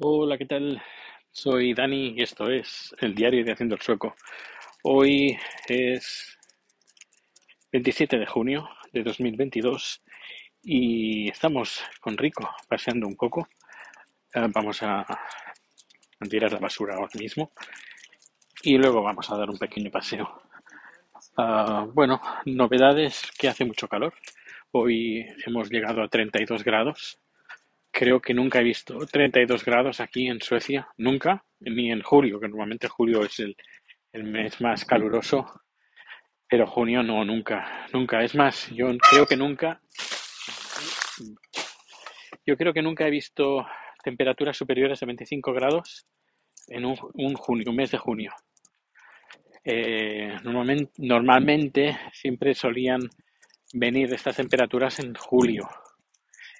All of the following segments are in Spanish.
Hola, ¿qué tal? Soy Dani y esto es el diario de Haciendo el Sueco. Hoy es 27 de junio de 2022 y estamos con Rico paseando un poco. Eh, vamos a tirar la basura ahora mismo y luego vamos a dar un pequeño paseo. Ah, bueno, novedades que hace mucho calor. Hoy hemos llegado a 32 grados Creo que nunca he visto 32 grados aquí en Suecia, nunca, ni en julio, que normalmente julio es el, mes más caluroso, pero junio no, nunca, nunca. Es más, yo creo que nunca, yo creo que nunca he visto temperaturas superiores a 25 grados en un, un junio, un mes de junio. Eh, normalmente, normalmente siempre solían venir estas temperaturas en julio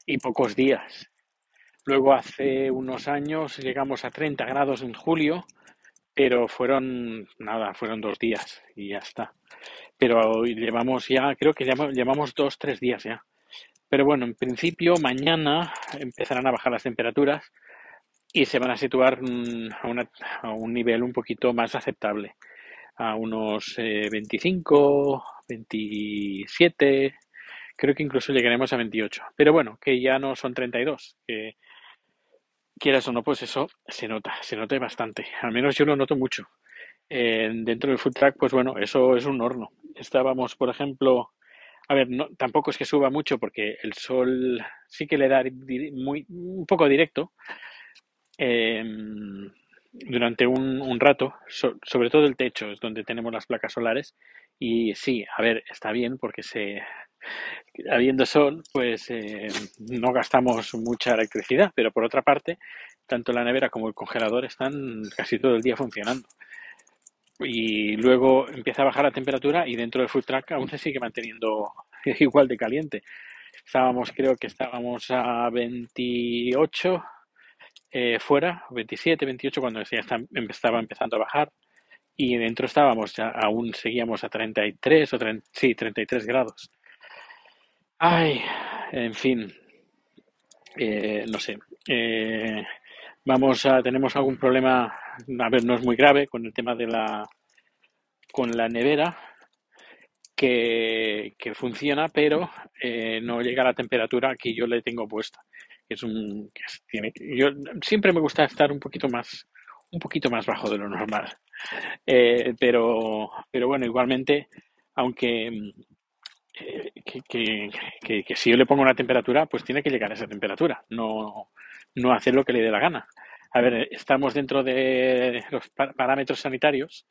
y pocos días. Luego hace unos años llegamos a 30 grados en julio, pero fueron nada, fueron dos días y ya está. Pero hoy llevamos ya, creo que llevamos, dos, tres días ya. Pero bueno, en principio mañana empezarán a bajar las temperaturas y se van a situar mm, a un nivel un poquito más aceptable, a unos eh, 25, 27, creo que incluso llegaremos a 28. Pero bueno, que ya no son 32, que quieras o no, pues eso se nota, se nota bastante. Al menos yo lo noto mucho. Eh, dentro del food track, pues bueno, eso es un horno. Estábamos, por ejemplo, a ver, no, tampoco es que suba mucho porque el sol sí que le da muy, un poco directo eh, durante un, rato, so- sobre todo el techo es donde tenemos las placas solares. Y sí, a ver, está bien porque se, habiendo sol, pues eh, no gastamos mucha electricidad, pero por otra parte, tanto la nevera como el congelador están casi todo el día funcionando. Y luego empieza a bajar la temperatura y dentro del food truck aún se sigue manteniendo igual de caliente. Estábamos, creo que estábamos a 28 eh, fuera, 27, 28 cuando ya está- estaba empezando a bajar. Y dentro estábamos, ya, aún seguíamos a 33 o 30, sí, 33 grados. Ay, en fin, eh, no sé. Eh, vamos a, tenemos algún problema, a ver, no es muy grave con el tema de la, con la nevera que, que funciona, pero eh, no llega a la temperatura que yo le tengo puesta. Es un, es- tiene, yo siempre me gusta estar un poquito más, un poquito más bajo de lo normal. Eh, pero, pero bueno, igualmente, aunque que, si yo le pongo una temperatura, pues tiene que llegar a esa temperatura, no, no hacer lo que le dé la gana. A ver, estamos dentro de los pa- parámetros sanitarios,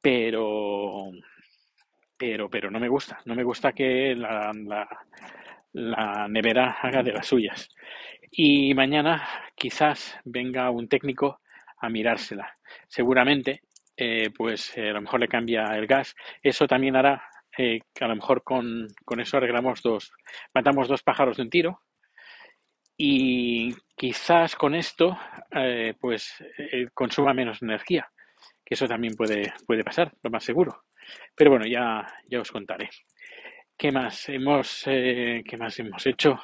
pero, pero, pero no me gusta. No me gusta que la, la, la nevera haga de las suyas. Y mañana quizás venga un técnico a mirársela. Seguramente, eh, pues eh, a lo mejor le cambia el gas. Eso también hará eh, que a lo mejor con, con eso arreglamos dos, matamos dos pájaros de un tiro. Y quizás con esto, eh, pues eh, consuma menos energía, que eso también puede, puede pasar, lo más seguro. Pero bueno, ya, ya os contaré. ¿Qué más hemos, eh, qué más hemos hecho?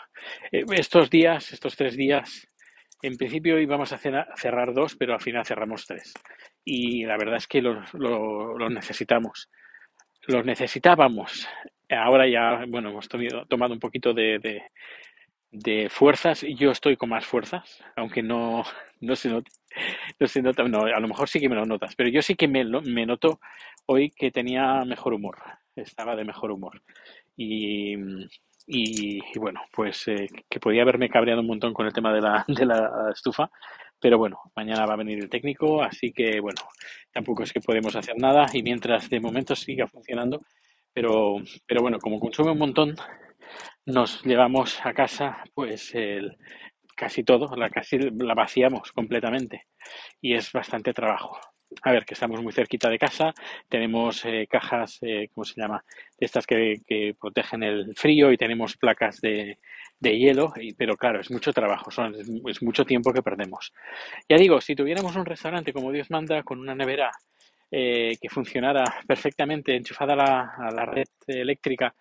Estos días, estos tres días, en principio íbamos a cerrar dos, pero al final cerramos tres. Y la verdad es que los, lo- los necesitamos. Los necesitábamos. Ahora ya, bueno, hemos tomado un poquito de, de- de fuerzas. Yo estoy con más fuerzas, aunque no, no se note. No nota, no, a lo mejor sí que me lo notas, pero yo sí que me, me noto hoy que tenía mejor humor. Estaba de mejor humor. Y, y, y bueno, pues eh, que podía haberme cabreado un montón con el tema de la, de la estufa, pero bueno, mañana va a venir el técnico, así que bueno, tampoco es que podemos hacer nada y mientras de momento siga funcionando, pero, pero bueno, como consume un montón, nos llevamos a casa pues el, casi todo, la, casi la vaciamos completamente y es bastante trabajo. A ver, que estamos muy cerquita de casa, tenemos eh, cajas, eh, ¿cómo se llama? Estas que, que protegen el frío y tenemos placas de, de hielo, y- pero claro, es mucho trabajo, son, es, es mucho tiempo que perdemos. Ya digo, si tuviéramos un restaurante como Dios manda, con una nevera eh, que funcionara perfectamente enchufada a la, a la red eléctrica,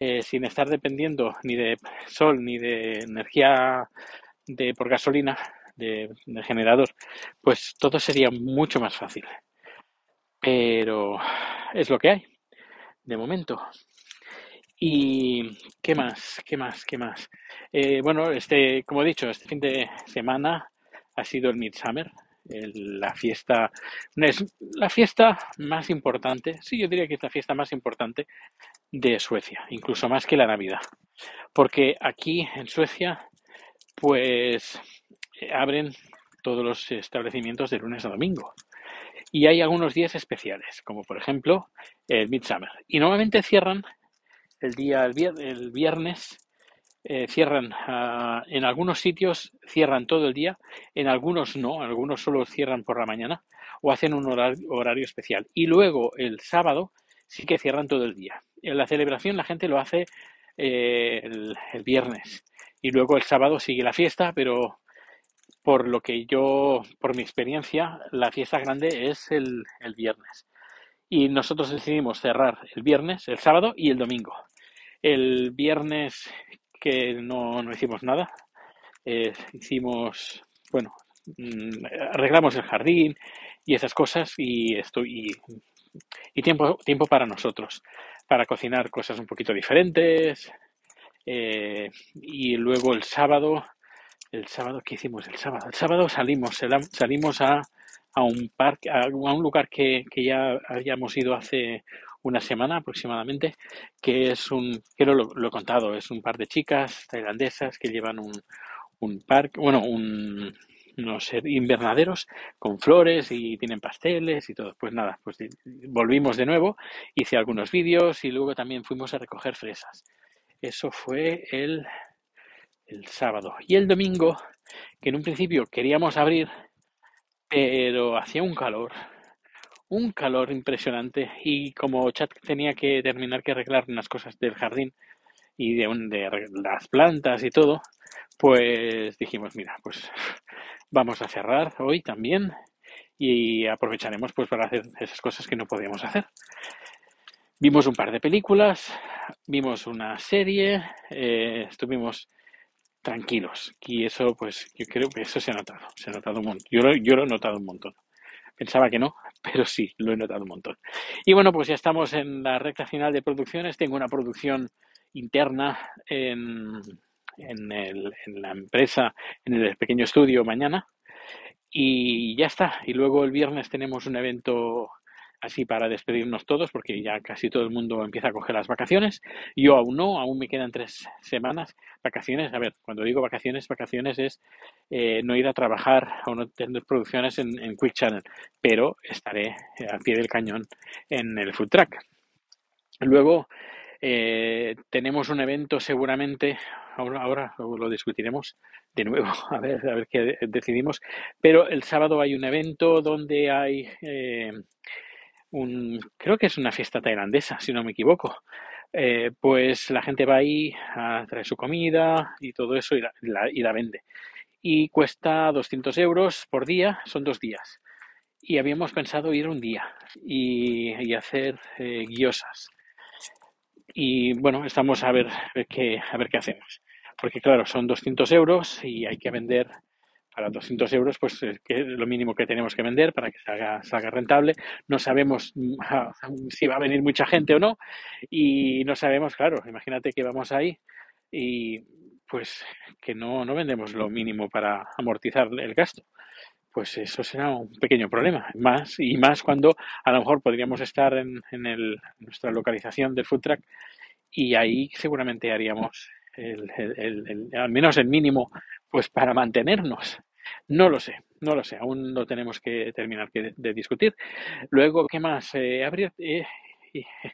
eh, sin estar dependiendo ni de sol ni de energía de, por gasolina, de, de generador, pues todo sería mucho más fácil. Pero es lo que hay, de momento. ¿Y qué más? ¿Qué más? ¿Qué más? Eh, bueno, este, como he dicho, este fin de semana ha sido el Midsummer, la fiesta, es la fiesta más importante, sí, yo diría que es la fiesta más importante de Suecia, incluso más que la Navidad, porque aquí en Suecia, pues abren todos los establecimientos de lunes a domingo y hay algunos días especiales, como por ejemplo el Midsummer, y normalmente cierran el día, el vier- el viernes eh, cierran ah, en algunos sitios cierran todo el día, en algunos no, algunos solo cierran por la mañana o hacen un horario, horario especial. Y luego el sábado sí que cierran todo el día. En la celebración la gente lo hace eh, el, el viernes y luego el sábado sigue la fiesta, pero por lo que yo, por mi experiencia, la fiesta grande es el, el viernes. Y nosotros decidimos cerrar el viernes, el sábado y el domingo. El viernes que no, no hicimos nada, eh, hicimos, bueno, mm, arreglamos el jardín y esas cosas y esto y, y tiempo, tiempo para nosotros, para cocinar cosas un poquito diferentes. eh, y luego el sábado, el sábado, ¿qué hicimos el sábado? El sábado salimos, salimos a, a un parque, a, un lugar que, que ya habíamos ido hace una semana aproximadamente, que es un, creo lo, lo he contado, es un par de chicas tailandesas que llevan un, un parque, bueno, un, no sé, invernaderos con flores y tienen pasteles y todo. Pues nada, pues volvimos de nuevo, hice algunos vídeos y luego también fuimos a recoger fresas. Eso fue el, el sábado. Y el domingo, que en un principio queríamos abrir, pero hacía un calor, un calor impresionante. Y como Chat tenía que terminar que arreglar unas cosas del jardín y de, un- las plantas y todo, pues dijimos, mira, pues vamos a cerrar hoy también y aprovecharemos pues para hacer esas cosas que no podíamos hacer. Vimos un par de películas, vimos una serie, eh, estuvimos tranquilos y eso pues yo creo que eso se ha notado, se ha notado un montón. Yo lo, yo lo he notado un montón. Pensaba que no, pero sí, lo he notado un montón. Y bueno, pues ya estamos en la recta final de producciones. Tengo una producción interna en, en, el- en la empresa, en el pequeño estudio mañana. Y ya está. Y luego el viernes tenemos un evento así para despedirnos todos, porque ya casi todo el mundo empieza a coger las vacaciones. Yo aún no, aún me quedan tres semanas. Vacaciones, a ver, cuando digo vacaciones, vacaciones es eh, no ir a trabajar o no tener producciones en, Quick Channel, pero estaré eh, al pie del cañón en el Food Track. Luego eh, tenemos un evento seguramente, ahora lo discutiremos de nuevo, a ver, a ver qué decidimos, pero el sábado hay un evento donde hay eh, un, creo que es una fiesta tailandesa, si no me equivoco. Eh, pues la gente va ahí a traer su comida y todo eso y la, la- y la vende. Y cuesta 200 euros por día, son dos días. Y habíamos pensado ir un día y, y hacer eh, guiosas. Y bueno, estamos a ver, a ver qué, a ver qué hacemos. Porque claro, son 200 euros y hay que vender para 200 euros, pues es que es lo mínimo que tenemos que vender para que salga, salga rentable. No sabemos mm, si va a venir mucha gente o no y no sabemos, claro, imagínate que vamos ahí y pues que no, no vendemos lo mínimo para amortizar el gasto. Pues eso será un pequeño problema. Más y más cuando a lo mejor podríamos estar en, en el- nuestra localización del food truck y ahí seguramente haríamos el- el- al menos el mínimo pues para mantenernos. No lo sé, no lo sé, aún lo tenemos que terminar de, discutir. Luego, ¿qué más? Eh, abrir- eh,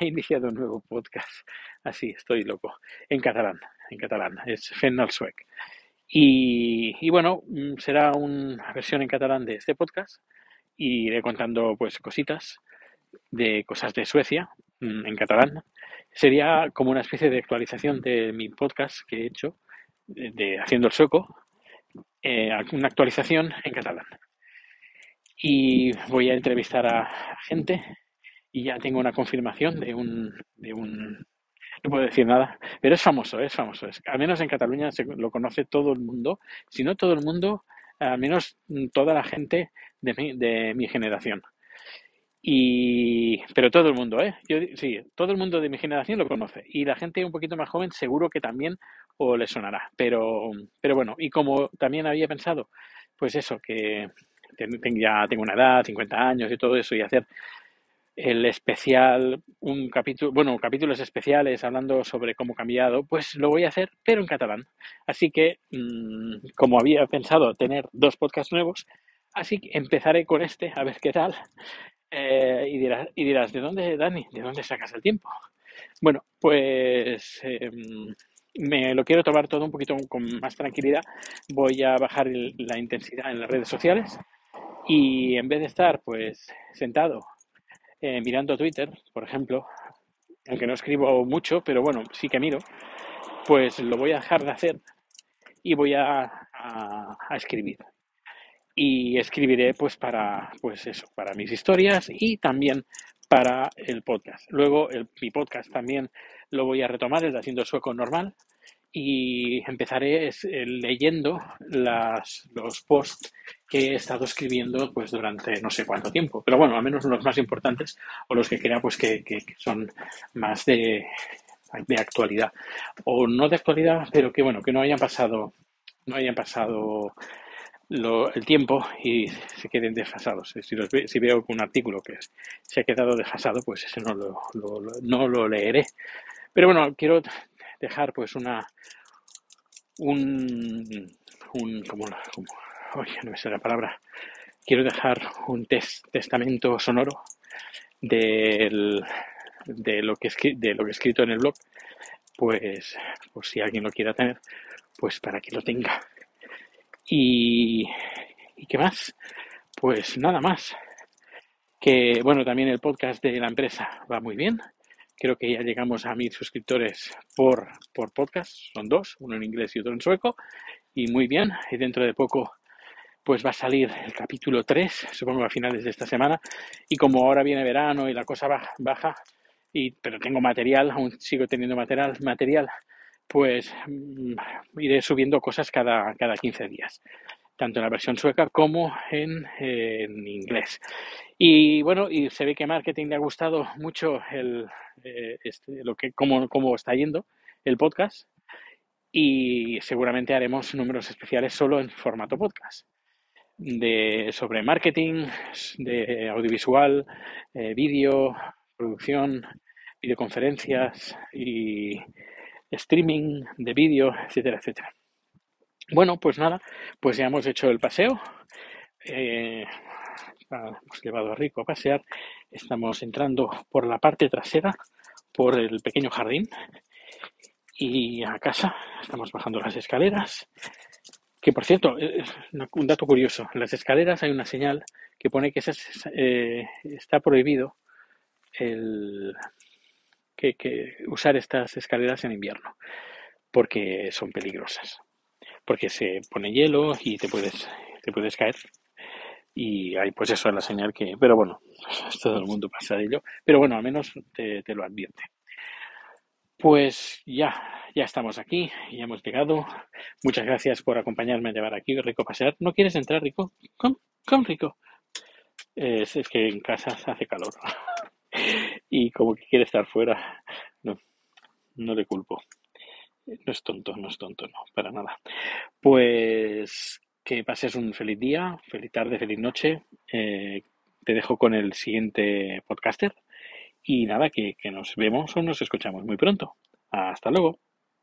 he iniciado un nuevo podcast, así estoy loco, en catalán, en catalán, es Fent al Suec. Y, y bueno, mm, será una versión en catalán de este podcast y iré contando pues cositas de cosas de Suecia mm, en catalán. Sería como una especie de actualización de mi podcast que he hecho de, Haciendo el Sueco, eh, una actualización en catalán. Y voy a entrevistar a gente y ya tengo una confirmación de un, de un no puedo decir nada, pero es famoso, es famoso. Es, al menos en Cataluña se lo conoce todo el mundo, si no todo el mundo, al menos toda la gente de mi, de mi generación. Y, pero todo el mundo, ¿eh? Yo, sí, todo el mundo de mi generación lo conoce. Y la gente un poquito más joven seguro que también o le sonará. Pero, pero bueno, y como también había pensado, pues eso, que ya tengo una edad, 50 años y todo eso, y hacer el especial, un capítulo, bueno, capítulos especiales hablando sobre cómo ha cambiado, pues lo voy a hacer, pero en catalán. Así que, mm, como había pensado tener dos podcasts nuevos, así que empezaré con este, a ver qué tal. Eh, y, dirás, y dirás, ¿de dónde, Dani? ¿De dónde sacas el tiempo? Bueno, pues em, me lo quiero tomar todo un poquito con más tranquilidad. Voy a bajar la intensidad en las redes sociales y en vez de estar pues sentado eh, mirando Twitter, por ejemplo, aunque no escribo mucho, pero bueno, sí que miro, pues lo voy a dejar de hacer y voy a, a escribir y escribiré pues para pues eso para mis historias y también para el podcast luego el, mi podcast también lo voy a retomar el haciendo sueco normal y empezaré eh, leyendo las, los posts que he estado escribiendo pues durante no sé cuánto tiempo pero bueno al menos los más importantes o los que crea pues que, que son más de de actualidad o no de actualidad pero que bueno que no hayan pasado no hayan pasado el tiempo y se queden desfasados. Si, si veo un artículo que se ha quedado desfasado, pues ese no lo, no lo leeré. Pero bueno, quiero dejar pues una un, un como, no me sé la palabra quiero dejar un testamento sonoro del, de lo que de lo que he escrito en el blog pues por si alguien lo quiera tener pues para que lo tenga y, ¿y qué más? Pues nada más. Que bueno, también el podcast de la empresa va muy bien. Creo que ya llegamos a mil suscriptores por, por podcast. Son dos, uno en inglés y otro en sueco. Y muy bien. Y dentro de poco pues va a salir el capítulo 3, supongo a finales de esta semana. Y como ahora viene verano y la cosa baja, y, pero tengo material, aún sigo teniendo material, material pues mm, iré subiendo cosas cada, cada 15 días, tanto en la versión sueca como en, inglés. Y bueno, y se ve que marketing le ha gustado mucho el, eh, este, lo que, cómo, cómo está yendo el podcast y seguramente haremos números especiales solo en formato podcast de sobre marketing, de audiovisual, eh, vídeo, producción, videoconferencias y streaming de vídeo, etcétera, etcétera. Bueno, pues nada, pues ya hemos hecho el paseo. Eh, hemos llevado a Rico a pasear. Estamos entrando por la parte trasera, por el pequeño jardín. Y a casa estamos bajando las escaleras. Que por cierto, eh, un dato curioso, en las escaleras hay una señal que pone que eh, está prohibido el, que, usar estas escaleras en invierno, porque son peligrosas, porque se pone hielo y te puedes, te puedes caer. Y hay pues eso es la señal que, pero bueno, todo el mundo pasa de ello, pero bueno, al menos te, lo advierte. Pues ya, ya estamos aquí, ya hemos llegado. Muchas gracias por acompañarme a llevar aquí, Rico, pasear. ¿No quieres entrar, Rico? Con, con Rico. Es, es que en casa hace calor. y como que quiere estar fuera. No, no le culpo. No es tonto, no es tonto, no, para nada. Pues que pases un feliz día, feliz tarde, feliz noche. Eh, te dejo con el siguiente podcaster y nada, que, que nos vemos o nos escuchamos muy pronto. Hasta luego.